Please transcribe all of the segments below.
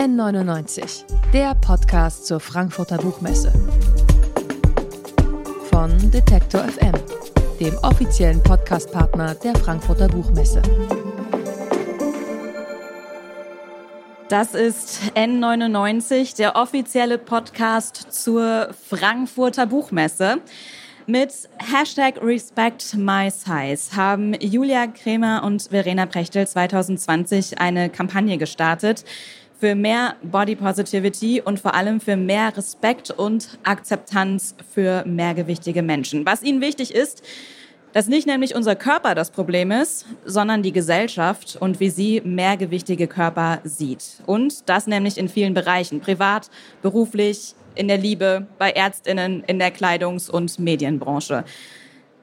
N99, der Podcast zur Frankfurter Buchmesse. Von Detektor FM, dem offiziellen Podcastpartner der Frankfurter Buchmesse. Das ist N99, der offizielle Podcast zur Frankfurter Buchmesse. Mit Hashtag Respect My Size haben Julia Kremer und Verena Prechtel 2020 eine Kampagne gestartet für mehr Body Positivity und vor allem für mehr Respekt und Akzeptanz für mehrgewichtige Menschen. Was ihnen wichtig ist, dass nicht nämlich unser Körper das Problem ist, sondern die Gesellschaft und wie sie mehrgewichtige Körper sieht. Und das nämlich in vielen Bereichen, privat, beruflich, in der Liebe, bei Ärztinnen, in der Kleidungs- und Medienbranche.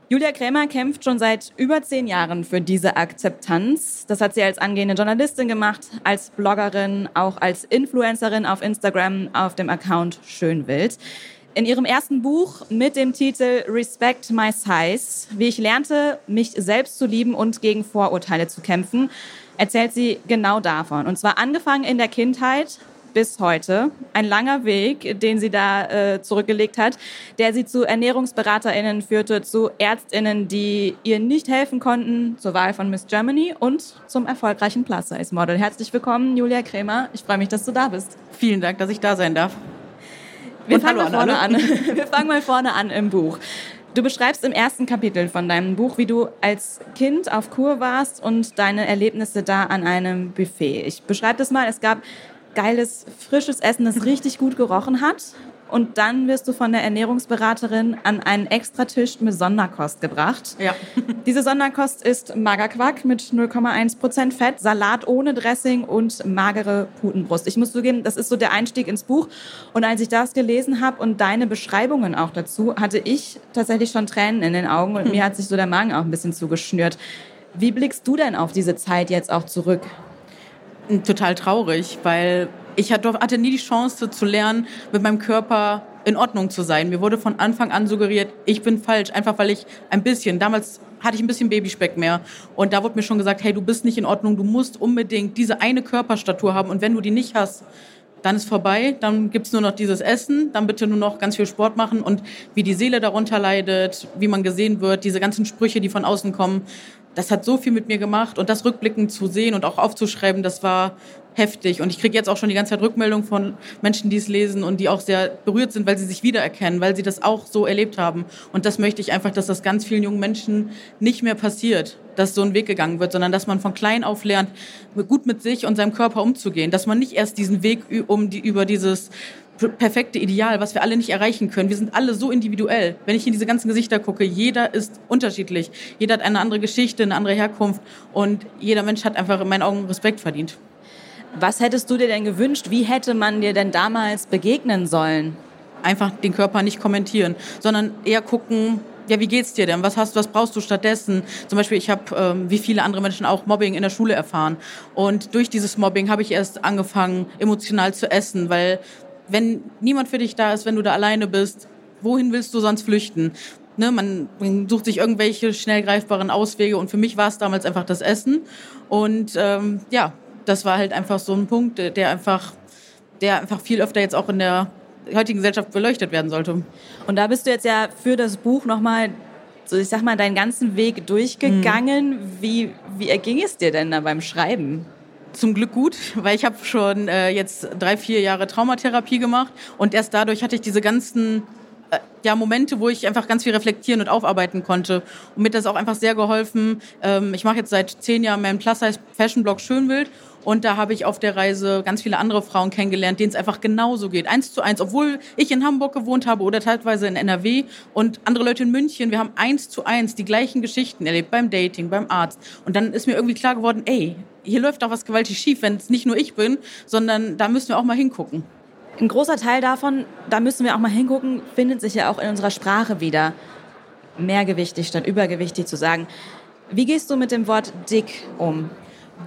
Julia Krämer kämpft schon seit über zehn Jahren für diese Akzeptanz. Das hat sie als angehende Journalistin gemacht, als Bloggerin, auch als Influencerin auf Instagram auf dem Account Schönwild. In ihrem ersten Buch mit dem Titel Respect My Size, wie ich lernte, mich selbst zu lieben und gegen Vorurteile zu kämpfen, erzählt sie genau davon. Und zwar angefangen in der Kindheit, bis heute. Ein langer Weg, den sie da äh, zurückgelegt hat, der sie zu ErnährungsberaterInnen führte, zu ÄrztInnen, die ihr nicht helfen konnten, zur Wahl von Miss Germany und zum erfolgreichen Plus-Size-Model. Herzlich willkommen, Julia Kremer. Ich freue mich, dass du da bist. Vielen Dank, dass ich da sein darf. Wir fangen mal vorne an. Wir fangen mal vorne an im Buch. Du beschreibst im ersten Kapitel von deinem Buch, wie du als Kind auf Kur warst und deine Erlebnisse da an einem Buffet. Ich beschreibe das mal. Es gab geiles, frisches Essen, das richtig gut gerochen hat. Und dann wirst du von der Ernährungsberaterin an einen Extratisch mit Sonderkost gebracht. Ja. Diese Sonderkost ist Magerquark mit 0,1% Fett, Salat ohne Dressing und magere Putenbrust. Ich muss zugeben, das ist so der Einstieg ins Buch. Und als ich das gelesen habe und deine Beschreibungen auch dazu, hatte ich tatsächlich schon Tränen in den Augen und hm. mir hat sich so der Magen auch ein bisschen zugeschnürt. Wie blickst du denn auf diese Zeit jetzt auch zurück? Total traurig, weil ich hatte nie die Chance zu lernen, mit meinem Körper in Ordnung zu sein. Mir wurde von Anfang an suggeriert, ich bin falsch, einfach weil ich ein bisschen, damals hatte ich ein bisschen Babyspeck mehr. Und da wurde mir schon gesagt, hey, du bist nicht in Ordnung, du musst unbedingt diese eine Körperstatur haben. Und wenn du die nicht hast, dann ist vorbei, dann gibt's nur noch dieses Essen, dann bitte nur noch ganz viel Sport machen. Und wie die Seele darunter leidet, wie man gesehen wird, diese ganzen Sprüche, die von außen kommen, das hat so viel mit mir gemacht und das rückblickend zu sehen und auch aufzuschreiben, das war heftig. Und ich kriege jetzt auch schon die ganze Zeit Rückmeldungen von Menschen, die es lesen und die auch sehr berührt sind, weil sie sich wiedererkennen, weil sie das auch so erlebt haben. Und das möchte ich einfach, dass das ganz vielen jungen Menschen nicht mehr passiert, dass so ein Weg gegangen wird, sondern dass man von klein auf lernt, gut mit sich und seinem Körper umzugehen. Dass man nicht erst diesen Weg um die, über dieses perfekte Ideal, was wir alle nicht erreichen können. Wir sind alle so individuell. Wenn ich in diese ganzen Gesichter gucke, jeder ist unterschiedlich. Jeder hat eine andere Geschichte, eine andere Herkunft und jeder Mensch hat einfach in meinen Augen Respekt verdient. Was hättest du dir denn gewünscht? Wie hätte man dir denn damals begegnen sollen? Einfach den Körper nicht kommentieren, sondern eher gucken, ja, wie geht's dir denn? Was hast, was brauchst du stattdessen? Zum Beispiel, ich habe, ähm, wie viele andere Menschen auch, Mobbing in der Schule erfahren. Und durch dieses Mobbing habe ich erst angefangen, emotional zu essen, weil wenn niemand für dich da ist, wenn du da alleine bist, wohin willst du sonst flüchten? Ne, man, man sucht sich irgendwelche schnell greifbaren Auswege und für mich war es damals einfach das Essen. Und ähm, ja, das war halt einfach so ein Punkt, der einfach, der einfach viel öfter jetzt auch in der heutigen Gesellschaft beleuchtet werden sollte. Und da bist du jetzt ja für das Buch nochmal, so ich sag mal, deinen ganzen Weg durchgegangen. Mhm. Wie, wie erging es dir denn da beim Schreiben? Zum Glück gut, weil ich habe schon äh, jetzt drei, vier Jahre Traumatherapie gemacht und erst dadurch hatte ich diese ganzen äh, ja, Momente, wo ich einfach ganz viel reflektieren und aufarbeiten konnte. Und mir hat das auch einfach sehr geholfen. Ähm, ich mache jetzt seit zehn Jahren meinen Plus-Size-Fashion-Blog Schönwild und da habe ich auf der Reise ganz viele andere Frauen kennengelernt, denen es einfach genauso geht. Eins zu eins, obwohl ich in Hamburg gewohnt habe oder teilweise in NRW und andere Leute in München. Wir haben eins zu eins die gleichen Geschichten erlebt beim Dating, beim Arzt. Und dann ist mir irgendwie klar geworden, ey, hier läuft auch was gewaltig schief, wenn es nicht nur ich bin, sondern da müssen wir auch mal hingucken. Ein großer Teil davon, da müssen wir auch mal hingucken, findet sich ja auch in unserer Sprache wieder. Mehrgewichtig statt übergewichtig zu sagen. Wie gehst du mit dem Wort dick um?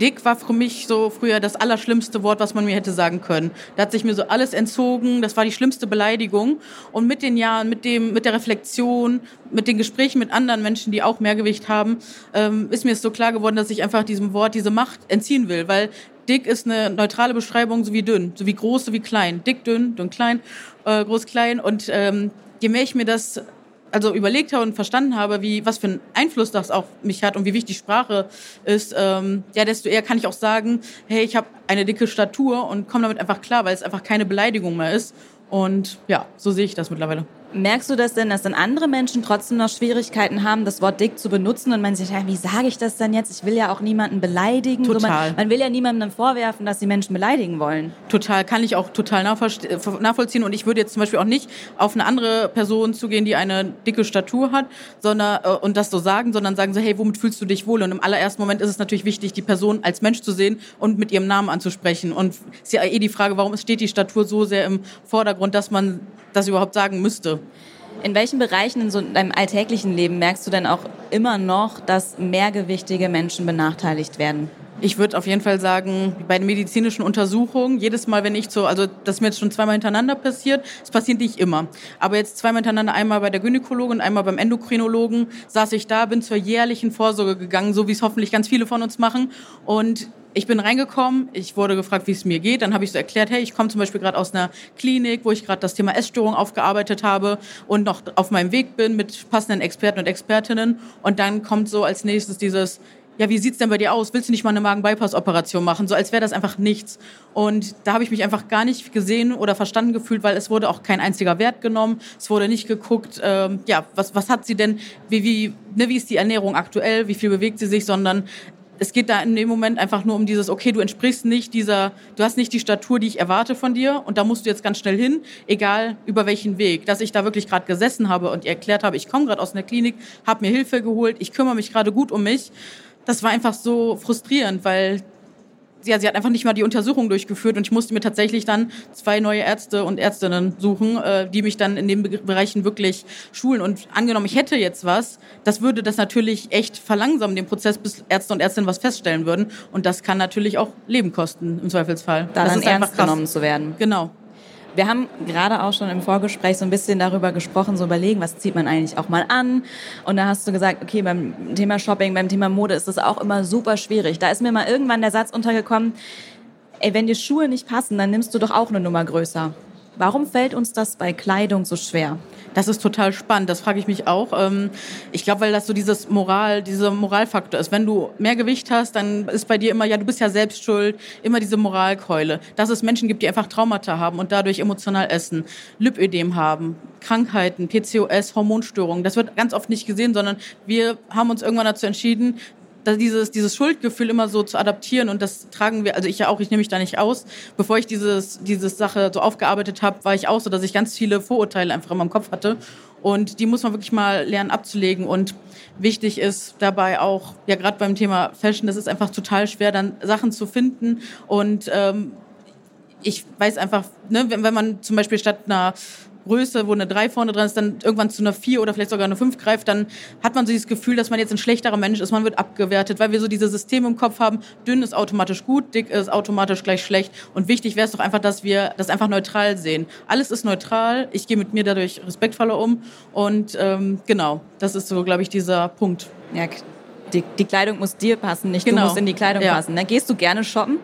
Dick war für mich so früher das allerschlimmste Wort, was man mir hätte sagen können. Da hat sich mir so alles entzogen. Das war die schlimmste Beleidigung. Und mit den Jahren, mit dem, mit der Reflexion, mit den Gesprächen mit anderen Menschen, die auch Mehrgewicht haben, ähm, ist mir es so klar geworden, dass ich einfach diesem Wort diese Macht entziehen will, weil dick ist eine neutrale Beschreibung, so wie dünn, so wie groß, so wie klein. Dick, dünn, dünn, klein, äh, groß, klein. Und ähm, je mehr ich mir das also überlegt habe und verstanden habe, wie was für einen Einfluss das auf mich hat und wie wichtig Sprache ist, ähm, ja, desto eher kann ich auch sagen, hey, ich habe eine dicke Statur und komme damit einfach klar, weil es einfach keine Beleidigung mehr ist. Und ja, so sehe ich das mittlerweile. Merkst du das denn, dass dann andere Menschen trotzdem noch Schwierigkeiten haben, das Wort dick zu benutzen und man sich, ja, wie sage ich das denn jetzt? Ich will ja auch niemanden beleidigen. Total. So man, man, will ja niemandem vorwerfen, dass sie Menschen beleidigen wollen. Total, kann ich auch total nachvollziehen. Und ich würde jetzt zum Beispiel auch nicht auf eine andere Person zugehen, die eine dicke Statur hat, sondern äh, und das so sagen, sondern sagen so, hey, womit fühlst du dich wohl? Und im allerersten Moment ist es natürlich wichtig, die Person als Mensch zu sehen und mit ihrem Namen anzusprechen. Und es ist ja eh die Frage, warum steht die Statur so sehr im Vordergrund, dass man das überhaupt sagen müsste. In welchen Bereichen in so deinem alltäglichen Leben merkst du denn auch immer noch, dass mehrgewichtige Menschen benachteiligt werden? Ich würde auf jeden Fall sagen, bei den medizinischen Untersuchungen, jedes Mal, wenn ich so, also das ist mir jetzt schon zweimal hintereinander passiert, es passiert nicht immer. Aber jetzt zweimal hintereinander, einmal bei der Gynäkologin und einmal beim Endokrinologen, saß ich da, bin zur jährlichen Vorsorge gegangen, so wie es hoffentlich ganz viele von uns machen. Und ich bin reingekommen, ich wurde gefragt, wie es mir geht. Dann habe ich so erklärt, hey, ich komme zum Beispiel gerade aus einer Klinik, wo ich gerade das Thema Essstörung aufgearbeitet habe und noch auf meinem Weg bin mit passenden Experten und Expertinnen. Und dann kommt so als nächstes dieses, ja, wie sieht's denn bei dir aus? Willst du nicht mal eine Magen-Bypass-Operation machen? So als wäre das einfach nichts. Und da habe ich mich einfach gar nicht gesehen oder verstanden gefühlt, weil es wurde auch kein einziger Wert genommen. Es wurde nicht geguckt, ähm, ja, was, was hat sie denn, wie, wie, ne, wie ist die Ernährung aktuell, wie viel bewegt sie sich, sondern es geht da in dem Moment einfach nur um dieses, okay, du entsprichst nicht dieser, du hast nicht die Statur, die ich erwarte von dir und da musst du jetzt ganz schnell hin, egal über welchen Weg. Dass ich da wirklich gerade gesessen habe und ihr erklärt habe, ich komme gerade aus einer Klinik, habe mir Hilfe geholt, ich kümmere mich gerade gut um mich. Das war einfach so frustrierend, weil ja, sie hat einfach nicht mal die Untersuchung durchgeführt und ich musste mir tatsächlich dann zwei neue Ärzte und Ärztinnen suchen, äh, die mich dann in den Bereichen wirklich schulen. Und angenommen, ich hätte jetzt was, das würde das natürlich echt verlangsamen, den Prozess, bis Ärzte und Ärztinnen was feststellen würden. Und das kann natürlich auch Leben kosten, im Zweifelsfall. Da das dann ernst genommen zu werden. Genau. Wir haben gerade auch schon im Vorgespräch so ein bisschen darüber gesprochen, so überlegen, was zieht man eigentlich auch mal an. Und da hast du gesagt, okay, beim Thema Shopping, beim Thema Mode ist das auch immer super schwierig. Da ist mir mal irgendwann der Satz untergekommen, ey, wenn dir Schuhe nicht passen, dann nimmst du doch auch eine Nummer größer. Warum fällt uns das bei Kleidung so schwer? Das ist total spannend. Das frage ich mich auch. Ähm, ich glaube, weil das so dieses Moral, dieser Moralfaktor ist. Wenn du mehr Gewicht hast, dann ist bei dir immer, ja, du bist ja selbst schuld, immer diese Moralkeule. Dass es Menschen gibt, die einfach Traumata haben und dadurch emotional essen, Lipödem haben, Krankheiten, PCOS, Hormonstörungen. Das wird ganz oft nicht gesehen, sondern wir haben uns irgendwann dazu entschieden, dieses, dieses Schuldgefühl immer so zu adaptieren und das tragen wir, also ich ja auch, ich nehme mich da nicht aus. Bevor ich dieses, diese Sache so aufgearbeitet habe, war ich auch so, dass ich ganz viele Vorurteile einfach in meinem Kopf hatte. Und die muss man wirklich mal lernen abzulegen. Und wichtig ist dabei auch, ja gerade beim Thema Fashion, das ist einfach total schwer, dann Sachen zu finden. Und ähm, ich weiß einfach, ne, wenn, wenn man zum Beispiel statt einer Größe, wo eine 3 vorne dran ist, dann irgendwann zu einer 4 oder vielleicht sogar eine 5 greift, dann hat man so dieses Gefühl, dass man jetzt ein schlechterer Mensch ist. Man wird abgewertet, weil wir so diese Systeme im Kopf haben. Dünn ist automatisch gut, dick ist automatisch gleich schlecht. Und wichtig wäre es doch einfach, dass wir das einfach neutral sehen. Alles ist neutral. Ich gehe mit mir dadurch respektvoller um. Und ähm, genau, das ist so, glaube ich, dieser Punkt. Ja, die, die, Kleidung muss dir passen, nicht genau. du musst in die Kleidung ja. passen. Dann gehst du gerne shoppen?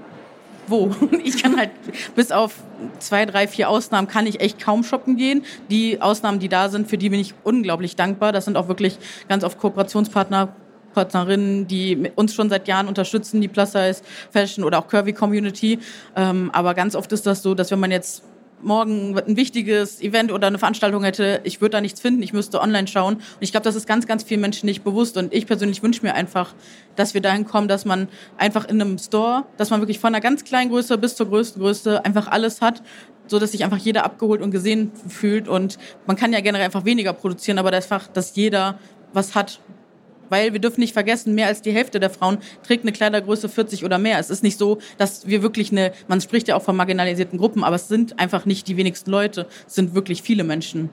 Wo. Ich kann halt bis auf zwei, drei, vier Ausnahmen kann ich echt kaum shoppen gehen. Die Ausnahmen, die da sind, für die bin ich unglaublich dankbar. Das sind auch wirklich ganz oft Kooperationspartner, Partnerinnen, die uns schon seit Jahren unterstützen, die Plus Size Fashion oder auch Curvy Community. Ähm, aber ganz oft ist das so, dass wenn man jetzt morgen ein wichtiges Event oder eine Veranstaltung hätte, ich würde da nichts finden, ich müsste online schauen. Und ich glaube, das ist ganz, ganz vielen Menschen nicht bewusst. Und ich persönlich wünsche mir einfach, dass wir dahin kommen, dass man einfach in einem Store, dass man wirklich von einer ganz kleinen Größe bis zur größten Größe einfach alles hat, so dass sich einfach jeder abgeholt und gesehen fühlt. Und man kann ja generell einfach weniger produzieren, aber einfach, dass jeder was hat, weil wir dürfen nicht vergessen, mehr als die Hälfte der Frauen trägt eine Kleidergröße 40 oder mehr. Es ist nicht so, dass wir wirklich eine, man spricht ja auch von marginalisierten Gruppen, aber es sind einfach nicht die wenigsten Leute, es sind wirklich viele Menschen.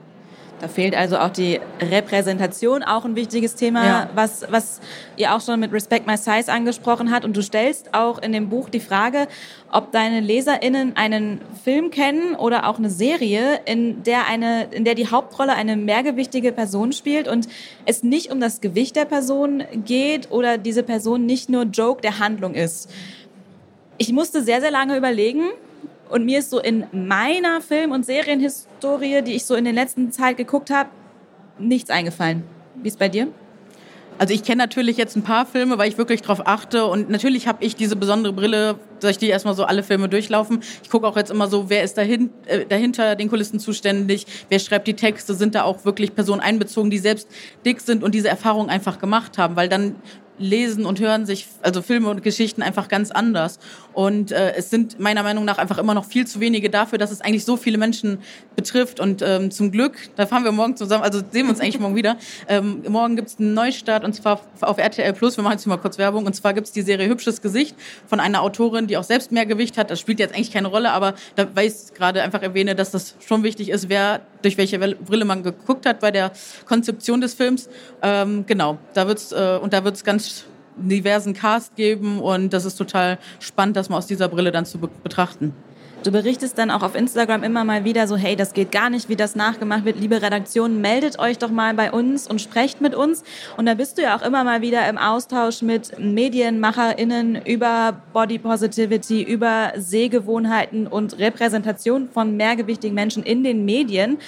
Da fehlt also auch die Repräsentation, auch ein wichtiges Thema, ja. was, was ihr auch schon mit Respect My Size angesprochen hat. Und du stellst auch in dem Buch die Frage, ob deine LeserInnen einen Film kennen oder auch eine Serie, in der, eine, in der die Hauptrolle eine mehrgewichtige Person spielt und es nicht um das Gewicht der Person geht oder diese Person nicht nur Joke der Handlung ist. Ich musste sehr, sehr lange überlegen, und mir ist so in meiner Film- und Serienhistorie, die ich so in der letzten Zeit geguckt habe, nichts eingefallen. Wie ist bei dir? Also ich kenne natürlich jetzt ein paar Filme, weil ich wirklich darauf achte und natürlich habe ich diese besondere Brille, dass ich die erstmal so alle Filme durchlaufen. Ich gucke auch jetzt immer so, wer ist dahin, äh, dahinter den Kulissen zuständig, wer schreibt die Texte, sind da auch wirklich Personen einbezogen, die selbst dick sind und diese Erfahrung einfach gemacht haben, weil dann lesen und hören sich also Filme und Geschichten einfach ganz anders. Und äh, es sind meiner Meinung nach einfach immer noch viel zu wenige dafür, dass es eigentlich so viele Menschen betrifft. Und ähm, zum Glück, da fahren wir morgen zusammen, also sehen wir uns eigentlich morgen wieder. Ähm, morgen gibt's einen Neustart und zwar auf RTL Plus. Wir machen jetzt mal kurz Werbung. Und zwar gibt's die Serie Hübsches Gesicht von einer Autorin, die auch selbst mehr Gewicht hat. Das spielt jetzt eigentlich keine Rolle, aber da weiß ich gerade einfach erwähne, dass das schon wichtig ist, wer durch welche Brille man geguckt hat bei der Konzeption des Films. Ähm, genau, da wird's äh, und da wird's ganz diversen Cast geben und das ist total spannend, das mal aus dieser Brille dann zu be betrachten. Du berichtest dann auch auf Instagram immer mal wieder so, hey, das geht gar nicht, wie das nachgemacht wird. Liebe Redaktion, meldet euch doch mal bei uns und sprecht mit uns. Und da bist du ja auch immer mal wieder im Austausch mit MedienmacherInnen über Body Positivity, über Sehgewohnheiten und Repräsentation von mehrgewichtigen Menschen in den Medien.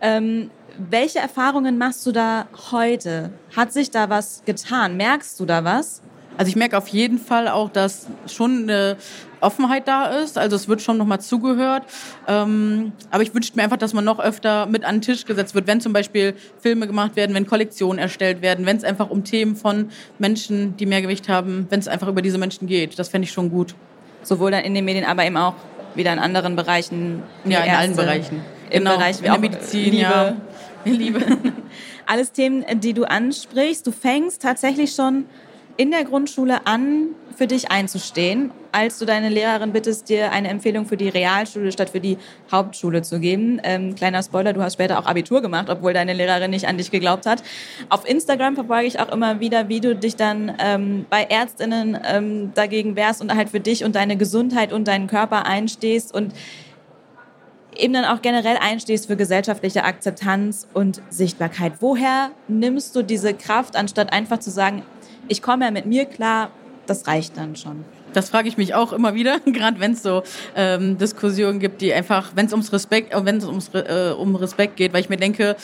Ähm, welche Erfahrungen machst du da heute? Hat sich da was getan? Merkst du da was? Also ich merke auf jeden Fall auch, dass schon eine Offenheit da ist. Also es wird schon nochmal zugehört. Ähm, aber ich wünsche mir einfach, dass man noch öfter mit an den Tisch gesetzt wird, wenn zum Beispiel Filme gemacht werden, wenn Kollektionen erstellt werden, wenn es einfach um Themen von Menschen, die mehr Gewicht haben, wenn es einfach über diese Menschen geht. Das fände ich schon gut. Sowohl dann in den Medien, aber eben auch wieder in anderen Bereichen. Ja, in Ärzte, allen Bereichen. Im genau, Bereich wie in der Medizin, Liebe. ja. Liebe. Alles Themen, die du ansprichst. Du fängst tatsächlich schon in der Grundschule an, für dich einzustehen, als du deine Lehrerin bittest, dir eine Empfehlung für die Realschule statt für die Hauptschule zu geben. Ähm, kleiner Spoiler, du hast später auch Abitur gemacht, obwohl deine Lehrerin nicht an dich geglaubt hat. Auf Instagram verfolge ich auch immer wieder, wie du dich dann ähm, bei Ärztinnen ähm, dagegen wehrst und halt für dich und deine Gesundheit und deinen Körper einstehst und eben dann auch generell einstehst für gesellschaftliche Akzeptanz und Sichtbarkeit. Woher nimmst du diese Kraft, anstatt einfach zu sagen, ich komme ja mit mir klar, das reicht dann schon? Das frage ich mich auch immer wieder, gerade wenn es so ähm, Diskussionen gibt, die einfach, wenn es ums Respekt, äh, wenn es ums äh, um Respekt geht, weil ich mir denke,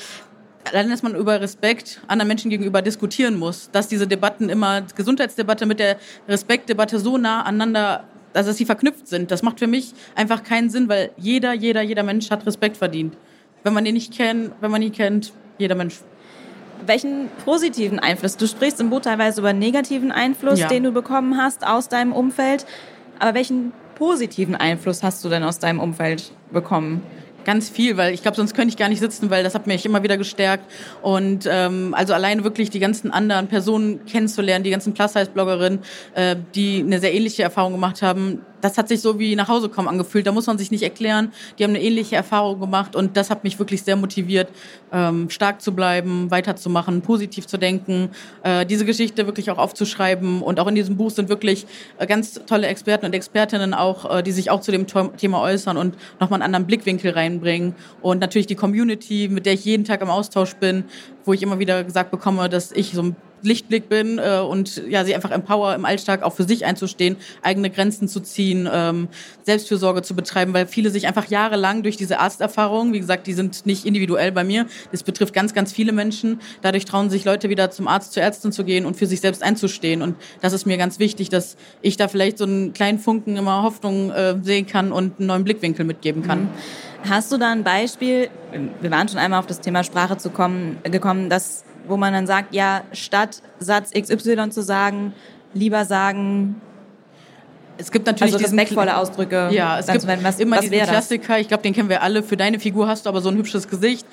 allein, dass man über Respekt anderen Menschen gegenüber diskutieren muss, dass diese Debatten immer, Gesundheitsdebatte mit der Respektdebatte so nah aneinander also dass sie verknüpft sind. Das macht für mich einfach keinen Sinn, weil jeder, jeder, jeder Mensch hat Respekt verdient. Wenn man den nicht kennt, wenn man ihn kennt, jeder Mensch. Welchen positiven Einfluss? Du sprichst im Buch teilweise über negativen Einfluss, ja. den du bekommen hast aus deinem Umfeld. Aber welchen positiven Einfluss hast du denn aus deinem Umfeld bekommen? Ganz viel, weil ich glaube, sonst könnte ich gar nicht sitzen, weil das hat mich immer wieder gestärkt. Und ähm, also alleine wirklich die ganzen anderen Personen kennenzulernen, die ganzen Plus-Size-Bloggerinnen, äh, die eine sehr ähnliche Erfahrung gemacht haben, das hat sich so wie nach Hause kommen angefühlt. Da muss man sich nicht erklären. Die haben eine ähnliche Erfahrung gemacht und das hat mich wirklich sehr motiviert, ähm, stark zu bleiben, weiterzumachen, positiv zu denken, äh, diese Geschichte wirklich auch aufzuschreiben. Und auch in diesem Buch sind wirklich äh, ganz tolle Experten und Expertinnen auch, äh, die sich auch zu dem Thema äußern und nochmal einen anderen Blickwinkel reinbringen. Und natürlich die Community, mit der ich jeden Tag im Austausch bin, wo ich immer wieder gesagt bekomme, dass ich so ein Lichtblick bin äh, und ja, sie einfach empower, im Alltag auch für sich einzustehen, eigene Grenzen zu ziehen, ähm, Selbstfürsorge zu betreiben, weil viele sich einfach jahrelang durch diese Arzterfahrungen, wie gesagt, die sind nicht individuell bei mir, das betrifft ganz, ganz viele Menschen, dadurch trauen sich Leute wieder zum Arzt, zur Ärztin zu gehen und für sich selbst einzustehen und das ist mir ganz wichtig, dass ich da vielleicht so einen kleinen Funken immer Hoffnung äh, sehen kann und einen neuen Blickwinkel mitgeben kann. Mhm. Hast du da ein Beispiel, wir waren schon einmal auf das Thema Sprache zu kommen, gekommen, dass wo man dann sagt, ja, statt Satz XY zu sagen, lieber sagen, es gibt natürlich also respektvolle Ausdrücke. Ja, es gibt was, immer was diesen Klassiker. Ich glaube, den kennen wir alle. Für deine Figur hast du aber so ein hübsches Gesicht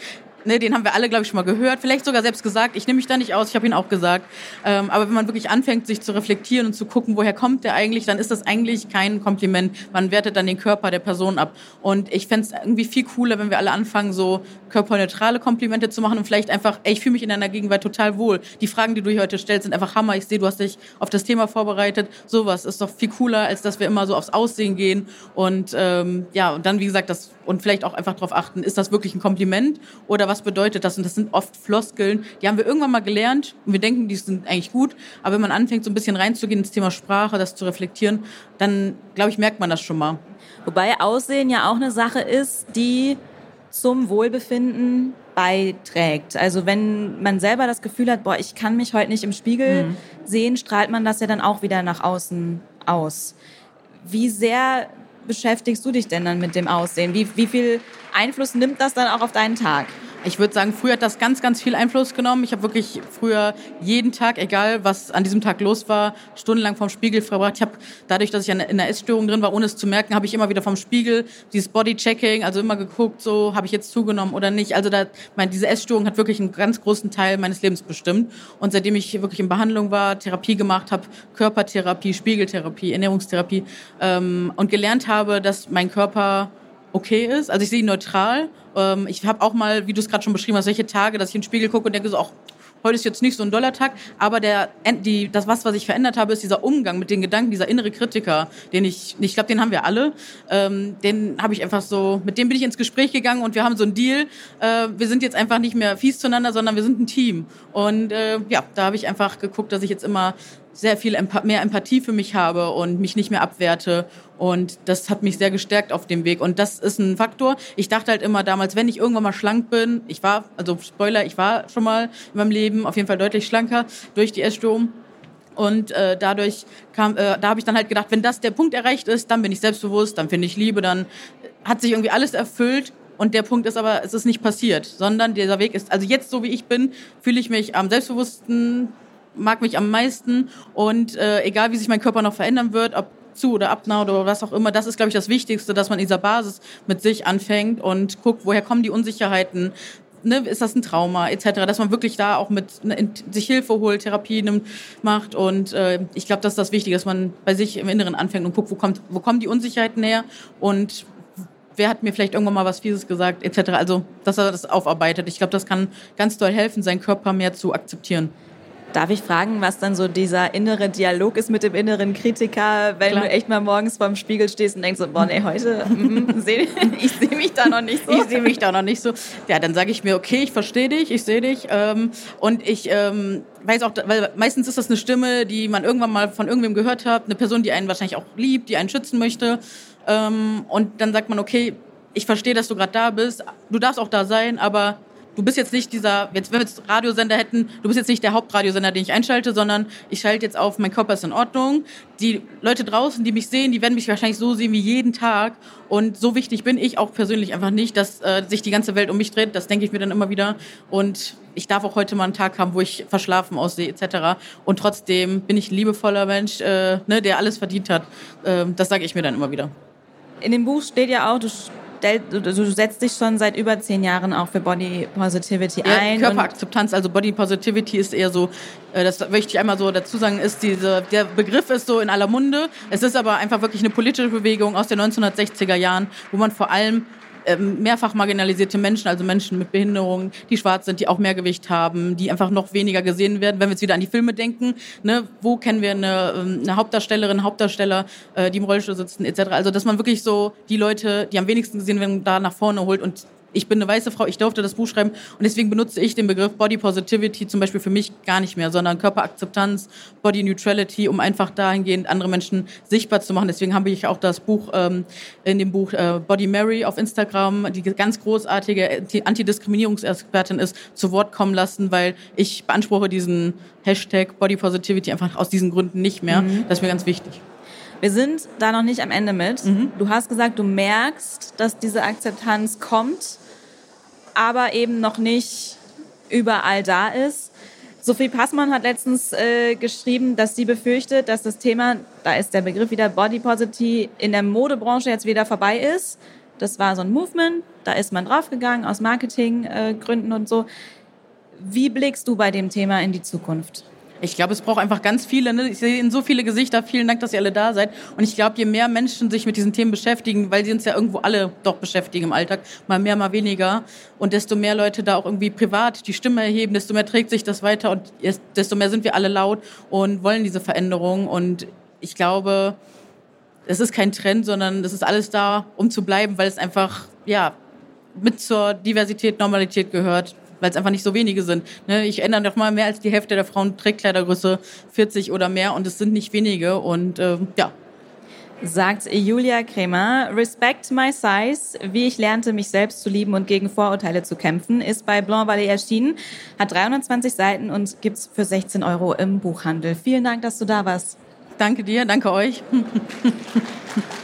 ne, den haben wir alle, glaube ich, schon mal gehört, vielleicht sogar selbst gesagt. Ich nehme mich da nicht aus, ich habe ihn auch gesagt. Ähm, aber wenn man wirklich anfängt, sich zu reflektieren und zu gucken, woher kommt der eigentlich, dann ist das eigentlich kein Kompliment. Man wertet dann den Körper der Person ab. Und ich fände es irgendwie viel cooler, wenn wir alle anfangen, so körperneutrale Komplimente zu machen und vielleicht einfach, ey, ich fühle mich in deiner Gegenwart total wohl. Die Fragen, die du hier heute stellst, sind einfach Hammer. Ich sehe, du hast dich auf das Thema vorbereitet. Sowas ist doch viel cooler, als dass wir immer so aufs Aussehen gehen und ähm, ja, und dann, wie gesagt, das und vielleicht auch einfach darauf achten, ist das wirklich ein Kompliment oder was bedeutet das? Und das sind oft Floskeln, die haben wir irgendwann mal gelernt und wir denken, die sind eigentlich gut, aber wenn man anfängt, so ein bisschen reinzugehen ins Thema Sprache, das zu reflektieren, dann, glaube ich, merkt man das schon mal. Wobei Aussehen ja auch eine Sache ist, die zum Wohlbefinden beiträgt. Also wenn man selber das Gefühl hat, boah, ich kann mich heute nicht im Spiegel mhm. sehen, strahlt man das ja dann auch wieder nach außen aus. Wie sehr beschäftigst du dich denn dann mit dem Aussehen? Wie, wie viel Einfluss nimmt das dann auch auf deinen Tag? Ich würde sagen, früher hat das ganz, ganz viel Einfluss genommen. Ich habe wirklich früher jeden Tag, egal was an diesem Tag los war, stundenlang vom Spiegel verbracht. Ich habe dadurch, dass ich in einer Essstörung drin war, ohne es zu merken, habe ich immer wieder vom Spiegel dieses Bodychecking, also immer geguckt, so habe ich jetzt zugenommen oder nicht. Also da, meine, diese Essstörung hat wirklich einen ganz großen Teil meines Lebens bestimmt. Und seitdem ich wirklich in Behandlung war, Therapie gemacht habe, Körpertherapie, Spiegeltherapie, Ernährungstherapie ähm, und gelernt habe, dass mein Körper okay ist. Also ich sehe ihn neutral. Ähm, ich habe auch mal, wie du es gerade schon beschrieben hast, solche Tage, dass ich in den Spiegel gucke und denke so, auch heute ist jetzt nicht so ein Dollartag, aber der, die, das was, was ich verändert habe, ist dieser Umgang mit den Gedanken, dieser innere Kritiker, den ich, ich glaube, den haben wir alle. Ähm, den habe ich einfach so, mit dem bin ich ins Gespräch gegangen und wir haben so einen Deal. Äh, wir sind jetzt einfach nicht mehr fies zueinander, sondern wir sind ein Team. Und äh, ja, da habe ich einfach geguckt, dass ich jetzt immer sehr viel mehr Empathie für mich habe und mich nicht mehr abwerte. Und das hat mich sehr gestärkt auf dem Weg. Und das ist ein Faktor. Ich dachte halt immer damals, wenn ich irgendwann mal schlank bin, ich war, also Spoiler, ich war schon mal in meinem Leben auf jeden Fall deutlich schlanker durch die Essstörung. Und äh, dadurch kam, äh, da habe ich dann halt gedacht, wenn das der Punkt erreicht ist, dann bin ich selbstbewusst, dann finde ich Liebe, dann hat sich irgendwie alles erfüllt. Und der Punkt ist aber, es ist nicht passiert, sondern dieser Weg ist, also jetzt so wie ich bin, fühle ich mich am selbstbewussten, mag mich am meisten und äh, egal wie sich mein Körper noch verändern wird, ob zu oder abnah oder was auch immer, das ist, glaube ich, das Wichtigste, dass man in dieser Basis mit sich anfängt und guckt, woher kommen die Unsicherheiten, ne, ist das ein Trauma etc., dass man wirklich da auch mit ne, sich Hilfe holt, Therapie nimmt, macht und äh, ich glaube, das ist das Wichtige, dass man bei sich im Inneren anfängt und guckt, wo kommt, wo kommen die Unsicherheiten her und wer hat mir vielleicht irgendwann mal was Fieses gesagt etc. Also, dass er das aufarbeitet. Ich glaube, das kann ganz doll helfen, seinen Körper mehr zu akzeptieren. Darf ich fragen, was dann so dieser innere Dialog ist mit dem inneren Kritiker, wenn Klar. du echt mal morgens vorm Spiegel stehst und denkst so, boah, nee, heute, mm, seh, ich sehe mich da noch nicht so. Ich sehe mich da noch nicht so. Ja, dann sage ich mir, okay, ich verstehe dich, ich sehe dich ähm, und ich ähm, weiß auch, weil meistens ist das eine Stimme, die man irgendwann mal von irgendwem gehört hat, eine Person, die einen wahrscheinlich auch liebt, die einen schützen möchte ähm, und dann sagt man, okay, ich verstehe, dass du gerade da bist, du darfst auch da sein, aber du bist jetzt nicht dieser, jetzt, wenn wir jetzt Radiosender hätten, du bist jetzt nicht der Hauptradiosender, den ich einschalte, sondern ich schalte jetzt auf, mein Körper ist in Ordnung. Die Leute draußen, die mich sehen, die werden mich wahrscheinlich so sehen wie jeden Tag. Und so wichtig bin ich auch persönlich einfach nicht, dass äh, sich die ganze Welt um mich dreht. Das denke ich mir dann immer wieder. Und ich darf auch heute mal einen Tag haben, wo ich verschlafen aussehe, etc. Und trotzdem bin ich ein liebevoller Mensch, äh, ne, der alles verdient hat. Äh, das sage ich mir dann immer wieder. In dem Buch steht ja auch, du du setzt dich schon seit über zehn Jahren auch für Body Positivity ja, ein. Körperakzeptanz, also Body Positivity ist eher so, äh, das möchte ich einmal so dazu sagen, ist diese, der Begriff ist so in aller Munde. Es ist aber einfach wirklich eine politische Bewegung aus den 1960er Jahren, wo man vor allem mehrfach marginalisierte Menschen, also Menschen mit Behinderungen, die schwarz sind, die auch mehr Gewicht haben, die einfach noch weniger gesehen werden. Wenn wir jetzt wieder an die Filme denken, ne, wo kennen wir eine, ähm, eine Hauptdarstellerin, Hauptdarsteller, äh, die im Rollstuhl sitzen etc. Also dass man wirklich so die Leute, die am wenigsten gesehen werden, da nach vorne holt und ich bin eine weiße Frau, ich durfte das Buch schreiben und deswegen benutze ich den Begriff Body Positivity zum Beispiel für mich gar nicht mehr, sondern Körperakzeptanz, Body Neutrality, um einfach dahingehend andere Menschen sichtbar zu machen. Deswegen habe ich auch das Buch ähm, in dem Buch äh, Body Mary auf Instagram, die ganz großartige Antidiskriminierungsexpertin ist, zu Wort kommen lassen, weil ich beanspruche diesen Hashtag Body Positivity einfach aus diesen Gründen nicht mehr. Mhm. Das ist mir ganz wichtig. Wir sind da noch nicht am Ende mit. Mhm. Du hast gesagt, du merkst, dass diese Akzeptanz kommt, aber eben noch nicht überall da ist. Sophie Passmann hat letztens äh, geschrieben, dass sie befürchtet, dass das Thema, da ist der Begriff wieder Body Positivity, in der Modebranche jetzt wieder vorbei ist. Das war so ein Movement, da ist man draufgegangen aus Marketinggründen äh, und so. Wie blickst du bei dem Thema in die Zukunft? Ich glaube, es braucht einfach ganz viele. Ne? Ich sehe in so viele Gesichter. Vielen Dank, dass ihr alle da seid. Und ich glaube, je mehr Menschen sich mit diesen Themen beschäftigen, weil sie uns ja irgendwo alle doch beschäftigen im Alltag, mal mehr, mal weniger, und desto mehr Leute da auch irgendwie privat die Stimme erheben, desto mehr trägt sich das weiter und desto mehr sind wir alle laut und wollen diese Veränderung. Und ich glaube, es ist kein Trend, sondern es ist alles da, um zu bleiben, weil es einfach, ja, mit zur Diversität, Normalität gehört weil es einfach nicht so wenige sind. Ne? Ich ändere noch mal mehr als die Hälfte der Frauen trägt Kleidergröße 40 oder mehr und es sind nicht wenige und äh, ja. Sagt Julia Kremer, Respect My Size, wie ich lernte, mich selbst zu lieben und gegen Vorurteile zu kämpfen, ist bei Blanc Valley erschienen, hat 320 Seiten und gibt's für 16 Euro im Buchhandel. Vielen Dank, dass du da warst. Danke dir, danke euch.